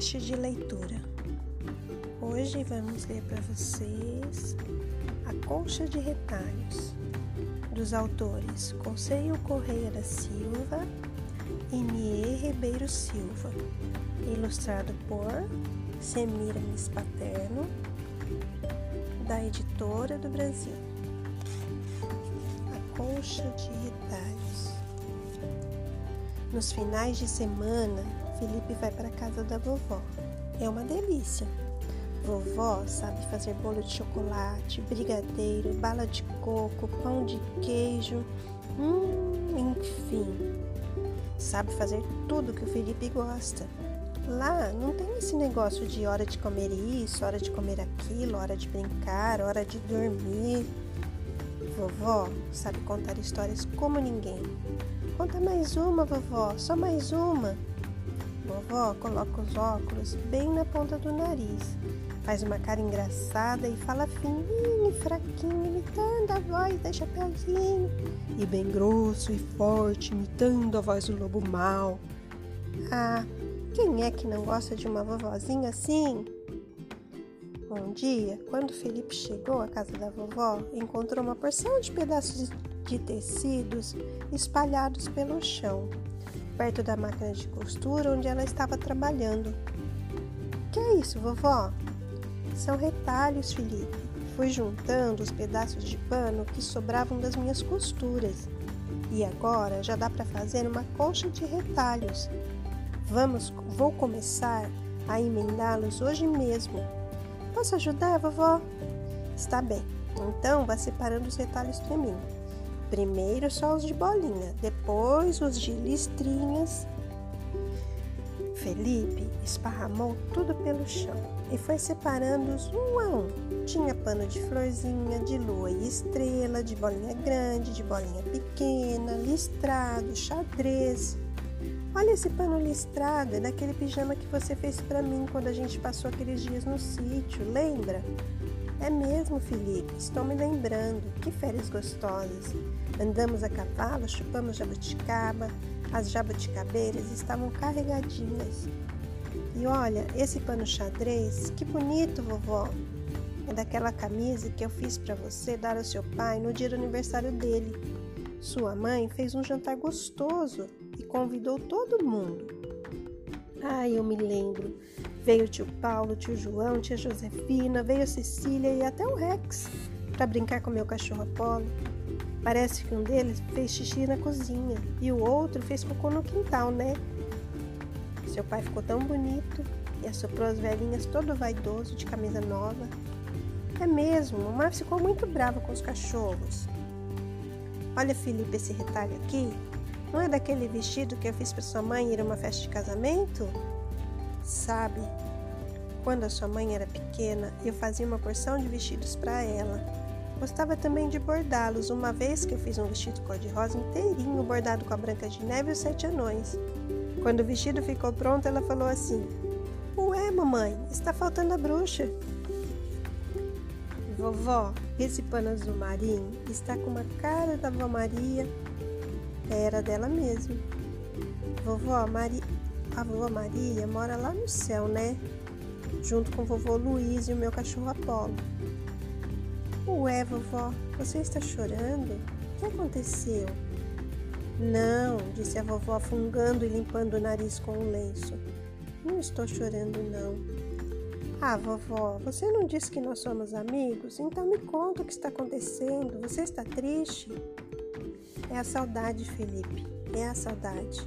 podcast de leitura. Hoje vamos ler para vocês A Colcha de Retalhos, dos autores Conselho Correia da Silva e Nie Ribeiro Silva, ilustrado por Semiramis Paterno, da Editora do Brasil. A Colcha de Retalhos. Nos finais de semana, Felipe vai para a casa da vovó. É uma delícia. Vovó sabe fazer bolo de chocolate, brigadeiro, bala de coco, pão de queijo, hum, enfim. Sabe fazer tudo que o Felipe gosta. Lá não tem esse negócio de hora de comer isso, hora de comer aquilo, hora de brincar, hora de dormir. Vovó sabe contar histórias como ninguém. Conta mais uma, vovó, só mais uma. Vovó coloca os óculos bem na ponta do nariz, faz uma cara engraçada e fala fininho e fraquinho, imitando a voz da Chapeuzinho, e bem grosso e forte, imitando a voz do lobo mau. Ah, quem é que não gosta de uma vovozinha assim? Um dia, quando Felipe chegou à casa da vovó, encontrou uma porção de pedaços de tecidos espalhados pelo chão perto da máquina de costura onde ela estava trabalhando. Que é isso, vovó? São retalhos, Felipe. Fui juntando os pedaços de pano que sobravam das minhas costuras. E agora já dá para fazer uma colcha de retalhos. Vamos, vou começar a emendá-los hoje mesmo. Posso ajudar, vovó? Está bem. Então vá separando os retalhos para mim. Primeiro só os de bolinha, depois os de listrinhas. Felipe esparramou tudo pelo chão e foi separando-os um a um. Tinha pano de florzinha, de lua e estrela, de bolinha grande, de bolinha pequena, listrado, xadrez. Olha esse pano listrado, é daquele pijama que você fez para mim quando a gente passou aqueles dias no sítio, lembra? É mesmo, Felipe, estou me lembrando. Que férias gostosas. Andamos a cavalo, chupamos jabuticaba, as jabuticabeiras estavam carregadinhas. E olha, esse pano xadrez, que bonito, vovó. É daquela camisa que eu fiz para você dar ao seu pai no dia do aniversário dele. Sua mãe fez um jantar gostoso e convidou todo mundo. Ai, eu me lembro. Veio o tio Paulo, tio João, tia Josefina, veio a Cecília e até o Rex para brincar com meu cachorro Apolo. Parece que um deles fez xixi na cozinha e o outro fez cocô no quintal, né? Seu pai ficou tão bonito e assoprou as velhinhas todo vaidoso de camisa nova. É mesmo, o Mar ficou muito bravo com os cachorros. Olha, Felipe, esse retalho aqui. Não é daquele vestido que eu fiz para sua mãe ir a uma festa de casamento? Sabe, quando a sua mãe era pequena, eu fazia uma porção de vestidos para ela. Gostava também de bordá-los, uma vez que eu fiz um vestido cor-de-rosa inteirinho bordado com a Branca de Neve e os Sete Anões. Quando o vestido ficou pronto, ela falou assim: Ué, mamãe, está faltando a bruxa. Vovó, esse pano azul marinho está com uma cara da vovó Maria. Era dela mesmo. Vovó, Maria, a vovó Maria mora lá no céu, né? Junto com vovô Luiz e o meu cachorro Apolo. Ué, vovó, você está chorando? O que aconteceu? Não, disse a vovó, afungando e limpando o nariz com o lenço. Não estou chorando, não. Ah, vovó, você não disse que nós somos amigos? Então me conta o que está acontecendo. Você está triste? É a saudade, Felipe. É a saudade.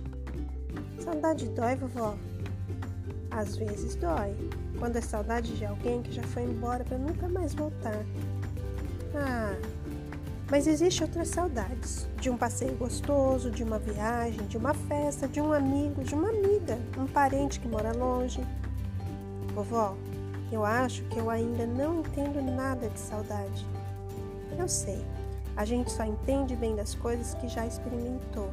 Saudade dói, vovó? Às vezes dói. Quando é saudade de alguém que já foi embora para nunca mais voltar. Ah, mas existe outras saudades. De um passeio gostoso, de uma viagem, de uma festa, de um amigo, de uma amiga, um parente que mora longe. Vovó, eu acho que eu ainda não entendo nada de saudade. Eu sei, a gente só entende bem das coisas que já experimentou.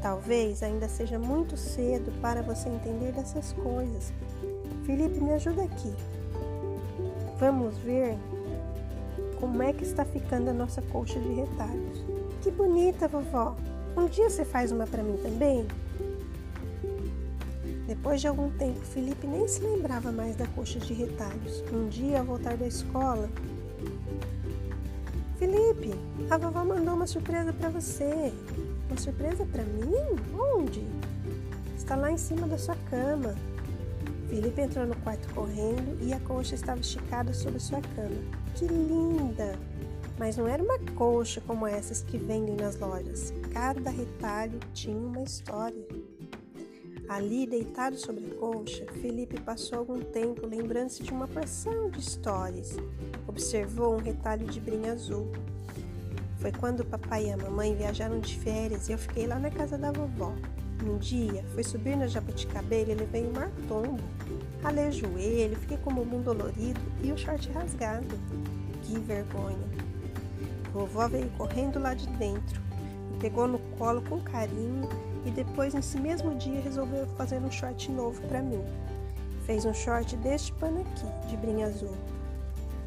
Talvez ainda seja muito cedo para você entender dessas coisas. Felipe, me ajuda aqui. Vamos ver como é que está ficando a nossa colcha de retalhos. Que bonita, vovó! Um dia você faz uma para mim também? Depois de algum tempo, Felipe nem se lembrava mais da coxa de retalhos. Um dia, ao voltar da escola, Felipe, a vovó mandou uma surpresa para você. Uma surpresa para mim? Onde? Está lá em cima da sua cama. Felipe entrou no quarto correndo e a coxa estava esticada sobre sua cama. Que linda! Mas não era uma coxa como essas que vendem nas lojas. Cada retalho tinha uma história. Ali, deitado sobre a colcha, Felipe passou algum tempo lembrando-se de uma porção de histórias. Observou um retalho de brim azul. Foi quando o papai e a mamãe viajaram de férias e eu fiquei lá na casa da vovó. Um dia, fui subir na jabuticabeira e levei um martombo. Ralei o joelho, fiquei com o bumbum dolorido e o short rasgado. Que vergonha! Vovó veio correndo lá de dentro, me pegou no colo com carinho e depois, nesse mesmo dia, resolveu fazer um short novo para mim. Fez um short deste pano aqui, de brim azul.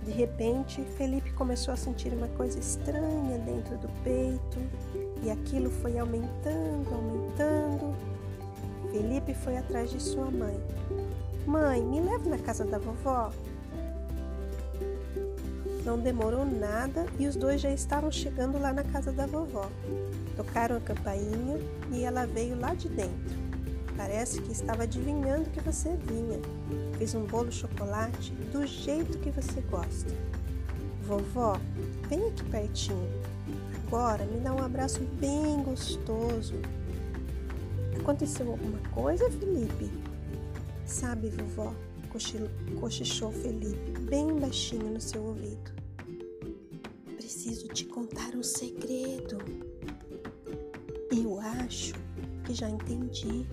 De repente, Felipe começou a sentir uma coisa estranha dentro do peito e aquilo foi aumentando, aumentando. Felipe foi atrás de sua mãe. Mãe, me leve na casa da vovó. Não demorou nada e os dois já estavam chegando lá na casa da vovó. Tocaram a campainha e ela veio lá de dentro. Parece que estava adivinhando que você vinha. Fiz um bolo chocolate do jeito que você gosta. Vovó, vem aqui pertinho. Agora me dá um abraço bem gostoso. Aconteceu alguma coisa, Felipe? Sabe, vovó, cochichou Felipe bem baixinho no seu ouvido. Preciso te contar um segredo. Eu acho que já entendi.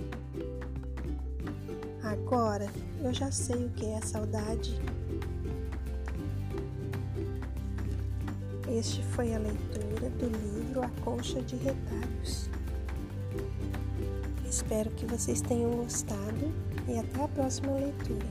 Agora eu já sei o que é saudade. Este foi a leitura do livro A Colcha de Retalhos. Espero que vocês tenham gostado e até a próxima leitura.